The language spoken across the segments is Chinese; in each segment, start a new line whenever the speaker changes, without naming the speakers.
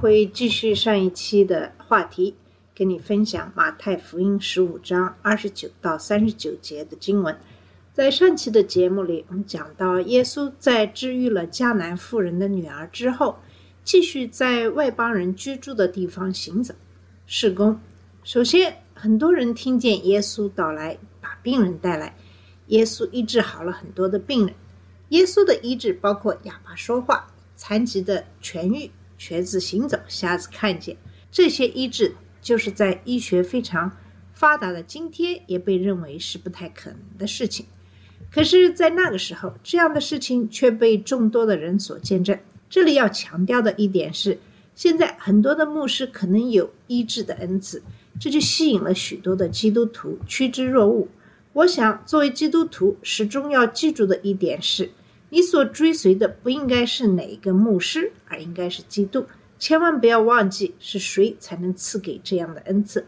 会继续上一期的话题，跟你分享马太福音十五章二十九到三十九节的经文。在上期的节目里，我们讲到耶稣在治愈了迦南妇人的女儿之后，继续在外邦人居住的地方行走施工。首先，很多人听见耶稣到来，把病人带来，耶稣医治好了很多的病人。耶稣的医治包括哑巴说话、残疾的痊愈、瘸子行走、瞎子看见。这些医治就是在医学非常发达的今天也被认为是不太可能的事情。可是，在那个时候，这样的事情却被众多的人所见证。这里要强调的一点是，现在很多的牧师可能有医治的恩赐，这就吸引了许多的基督徒趋之若鹜。我想，作为基督徒，始终要记住的一点是，你所追随的不应该是哪一个牧师，而应该是基督。千万不要忘记是谁才能赐给这样的恩赐。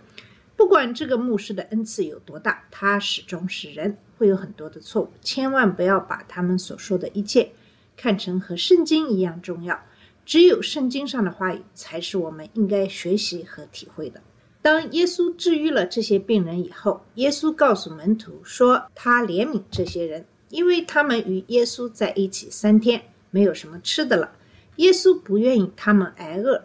不管这个牧师的恩赐有多大，他始终是人，会有很多的错误。千万不要把他们所说的一切看成和圣经一样重要。只有圣经上的话语才是我们应该学习和体会的。当耶稣治愈了这些病人以后，耶稣告诉门徒说，他怜悯这些人，因为他们与耶稣在一起三天，没有什么吃的了。耶稣不愿意他们挨饿。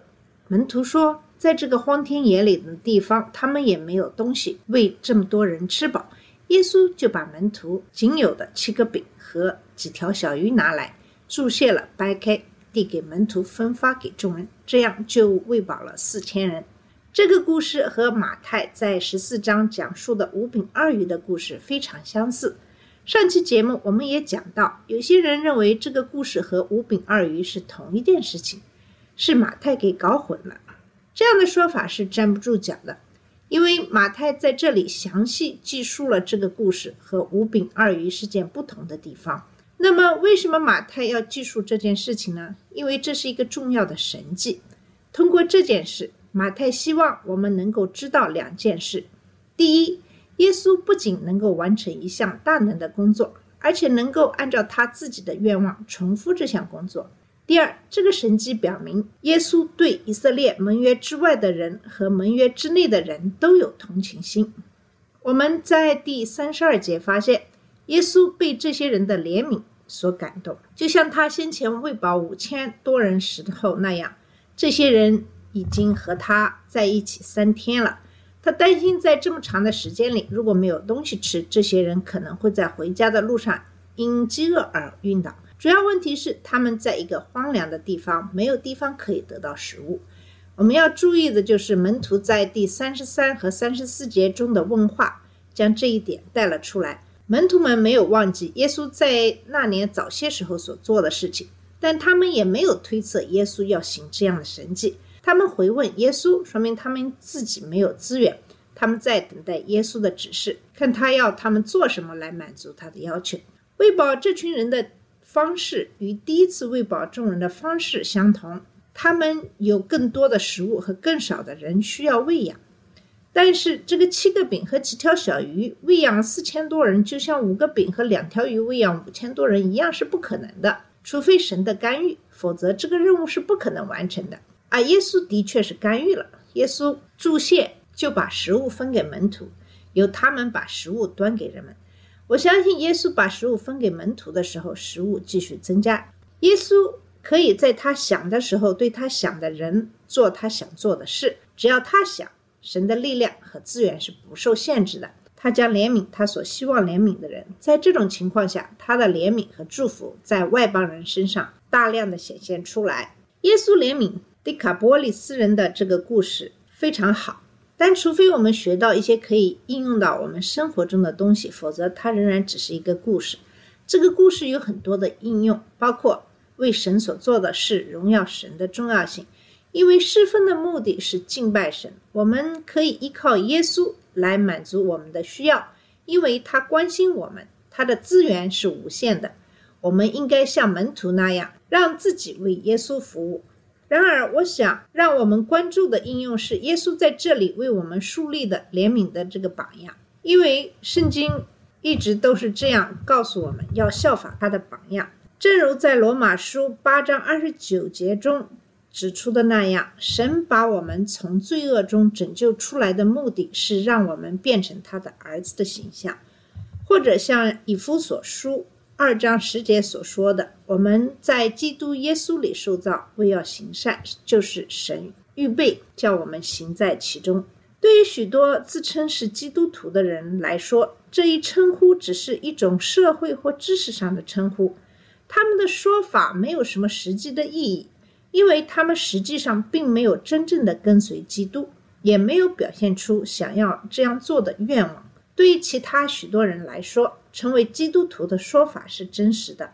门徒说，在这个荒天野岭的地方，他们也没有东西喂这么多人吃饱。耶稣就把门徒仅有的七个饼和几条小鱼拿来，注谢了，掰开，递给门徒分发给众人，这样就喂饱了四千人。这个故事和马太在十四章讲述的五饼二鱼的故事非常相似。上期节目我们也讲到，有些人认为这个故事和五饼二鱼是同一件事情，是马太给搞混了。这样的说法是站不住脚的，因为马太在这里详细记述了这个故事和五饼二鱼事件不同的地方。那么，为什么马太要记述这件事情呢？因为这是一个重要的神迹。通过这件事，马太希望我们能够知道两件事：第一，耶稣不仅能够完成一项大能的工作，而且能够按照他自己的愿望重复这项工作；第二，这个神迹表明，耶稣对以色列盟约之外的人和盟约之内的人都有同情心。我们在第三十二节发现，耶稣被这些人的怜悯所感动，就像他先前喂饱五千多人时候那样。这些人已经和他在一起三天了，他担心在这么长的时间里，如果没有东西吃，这些人可能会在回家的路上因饥饿而晕倒。主要问题是他们在一个荒凉的地方，没有地方可以得到食物。我们要注意的就是门徒在第三十三和三十四节中的问话，将这一点带了出来。门徒们没有忘记耶稣在那年早些时候所做的事情。但他们也没有推测耶稣要行这样的神迹。他们回问耶稣，说明他们自己没有资源，他们在等待耶稣的指示，看他要他们做什么来满足他的要求。喂饱这群人的方式与第一次喂饱众人的方式相同，他们有更多的食物和更少的人需要喂养。但是这个七个饼和几条小鱼喂养四千多人，就像五个饼和两条鱼喂养五千多人一样，是不可能的。除非神的干预，否则这个任务是不可能完成的。而耶稣的确是干预了，耶稣注谢就把食物分给门徒，由他们把食物端给人们。我相信耶稣把食物分给门徒的时候，食物继续增加。耶稣可以在他想的时候对他想的人做他想做的事，只要他想，神的力量和资源是不受限制的。他将怜悯他所希望怜悯的人，在这种情况下，他的怜悯和祝福在外邦人身上大量的显现出来。耶稣怜悯迪卡波利斯人的这个故事非常好，但除非我们学到一些可以应用到我们生活中的东西，否则它仍然只是一个故事。这个故事有很多的应用，包括为神所做的事荣耀神的重要性，因为侍奉的目的是敬拜神，我们可以依靠耶稣来满足我们的需要，因为他关心我们，他的资源是无限的。我们应该像门徒那样，让自己为耶稣服务。然而，我想让我们关注的应用是耶稣在这里为我们树立的怜悯的这个榜样，因为圣经一直都是这样告诉我们要效法他的榜样。正如在罗马书八章二十九节中指出的那样，神把我们从罪恶中拯救出来的目的是让我们变成他的儿子的形象，或者像以弗所书。二章十节所说的，我们在基督耶稣里受造，为要行善，就是神预备叫我们行在其中。对于许多自称是基督徒的人来说，这一称呼只是一种社会或知识上的称呼，他们的说法没有什么实际的意义，因为他们实际上并没有真正的跟随基督，也没有表现出想要这样做的愿望。对于其他许多人来说，成为基督徒的说法是真实的，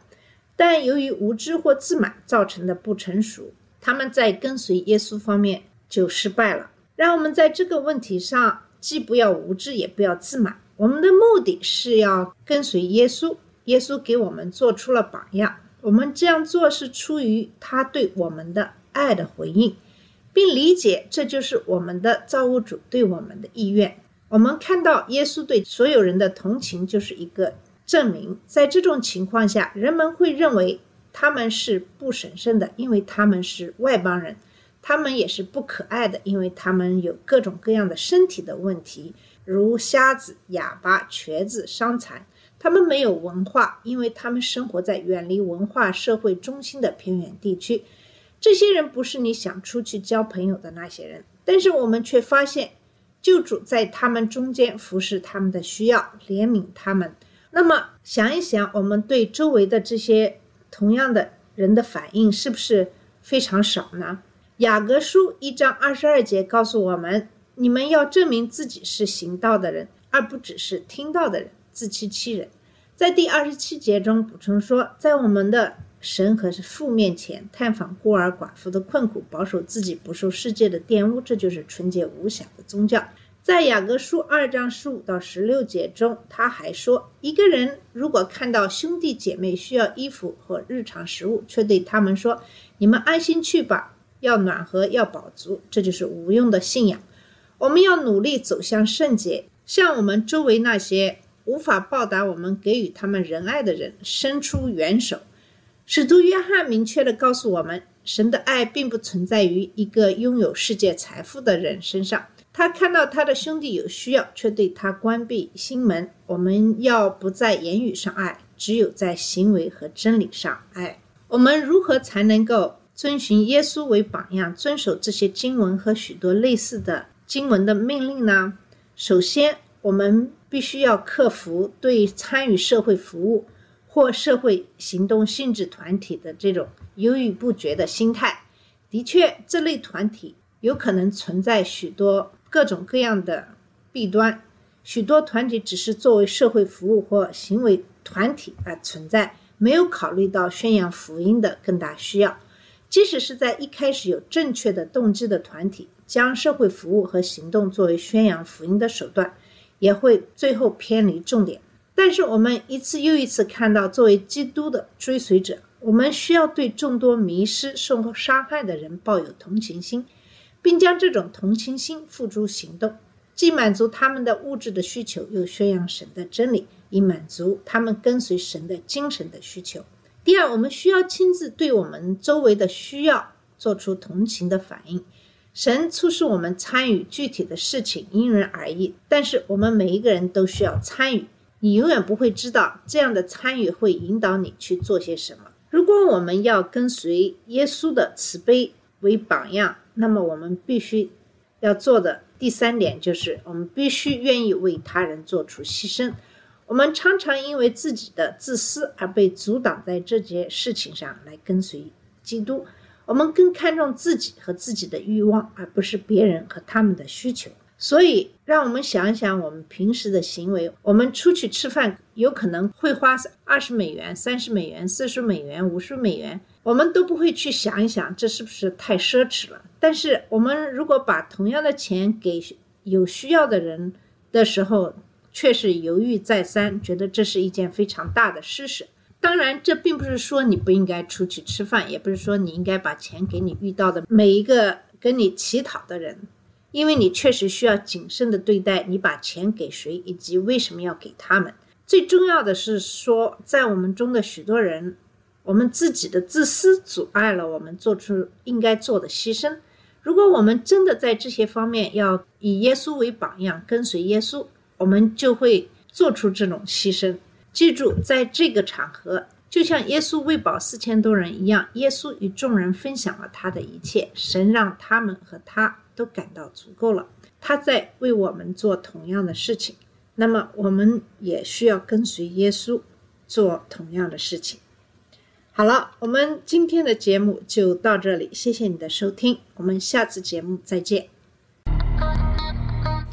但由于无知或自满造成的不成熟，他们在跟随耶稣方面就失败了。让我们在这个问题上既不要无知，也不要自满。我们的目的是要跟随耶稣，耶稣给我们做出了榜样。我们这样做是出于他对我们的爱的回应，并理解这就是我们的造物主对我们的意愿。我们看到耶稣对所有人的同情，就是一个证明。在这种情况下，人们会认为他们是不神圣的，因为他们是外邦人；他们也是不可爱的，因为他们有各种各样的身体的问题，如瞎子、哑巴、瘸子、伤残。他们没有文化，因为他们生活在远离文化社会中心的偏远地区。这些人不是你想出去交朋友的那些人，但是我们却发现。救主在他们中间服侍他们的需要，怜悯他们。那么想一想，我们对周围的这些同样的人的反应是不是非常少呢？雅各书一章二十二节告诉我们：你们要证明自己是行道的人，而不只是听到的人，自欺欺人。在第二十七节中补充说，在我们的神和父面前探访孤儿寡妇的困苦，保守自己不受世界的玷污，这就是纯洁无瑕的宗教。在雅各书二章十五到十六节中，他还说，一个人如果看到兄弟姐妹需要衣服和日常食物，却对他们说：“你们安心去吧，要暖和，要饱足。”这就是无用的信仰。我们要努力走向圣洁，向我们周围那些无法报答我们给予他们仁爱的人伸出援手。使徒约翰明确地告诉我们，神的爱并不存在于一个拥有世界财富的人身上。他看到他的兄弟有需要，却对他关闭心门。我们要不在言语上爱，只有在行为和真理上爱。我们如何才能够遵循耶稣为榜样，遵守这些经文和许多类似的经文的命令呢？首先，我们必须要克服对参与社会服务。或社会行动性质团体的这种犹豫不决的心态，的确，这类团体有可能存在许多各种各样的弊端。许多团体只是作为社会服务或行为团体而存在，没有考虑到宣扬福音的更大需要。即使是在一开始有正确的动机的团体，将社会服务和行动作为宣扬福音的手段，也会最后偏离重点。但是我们一次又一次看到，作为基督的追随者，我们需要对众多迷失、受过伤害的人抱有同情心，并将这种同情心付诸行动，既满足他们的物质的需求，又宣扬神的真理，以满足他们跟随神的精神的需求。第二，我们需要亲自对我们周围的需要做出同情的反应。神促使我们参与具体的事情，因人而异，但是我们每一个人都需要参与。你永远不会知道这样的参与会引导你去做些什么。如果我们要跟随耶稣的慈悲为榜样，那么我们必须要做的第三点就是，我们必须愿意为他人做出牺牲。我们常常因为自己的自私而被阻挡在这件事情上来跟随基督。我们更看重自己和自己的欲望，而不是别人和他们的需求。所以，让我们想一想我们平时的行为。我们出去吃饭，有可能会花二十美元、三十美元、四十美元、五十美元我们都不会去想一想这是不是太奢侈了。但是我们如果把同样的钱给有需要的人的时候，却是犹豫再三，觉得这是一件非常大的施舍。当然，这并不是说你不应该出去吃饭，也不是说你应该把钱给你遇到的每一个跟你乞讨的人，因为你确实需要谨慎的对待你把钱给谁以及为什么要给他们。最重要的是说，在我们中的许多人，我们自己的自私阻碍了我们做出应该做的牺牲。如果我们真的在这些方面要以耶稣为榜样，跟随耶稣，我们就会做出这种牺牲。记住，在这个场合，就像耶稣喂饱四千多人一样，耶稣与众人分享了他的一切，神让他们和他都感到足够了。他在为我们做同样的事情，那么我们也需要跟随耶稣做同样的事情。好了，我们今天的节目就到这里，谢谢你的收听，我们下次节目再见。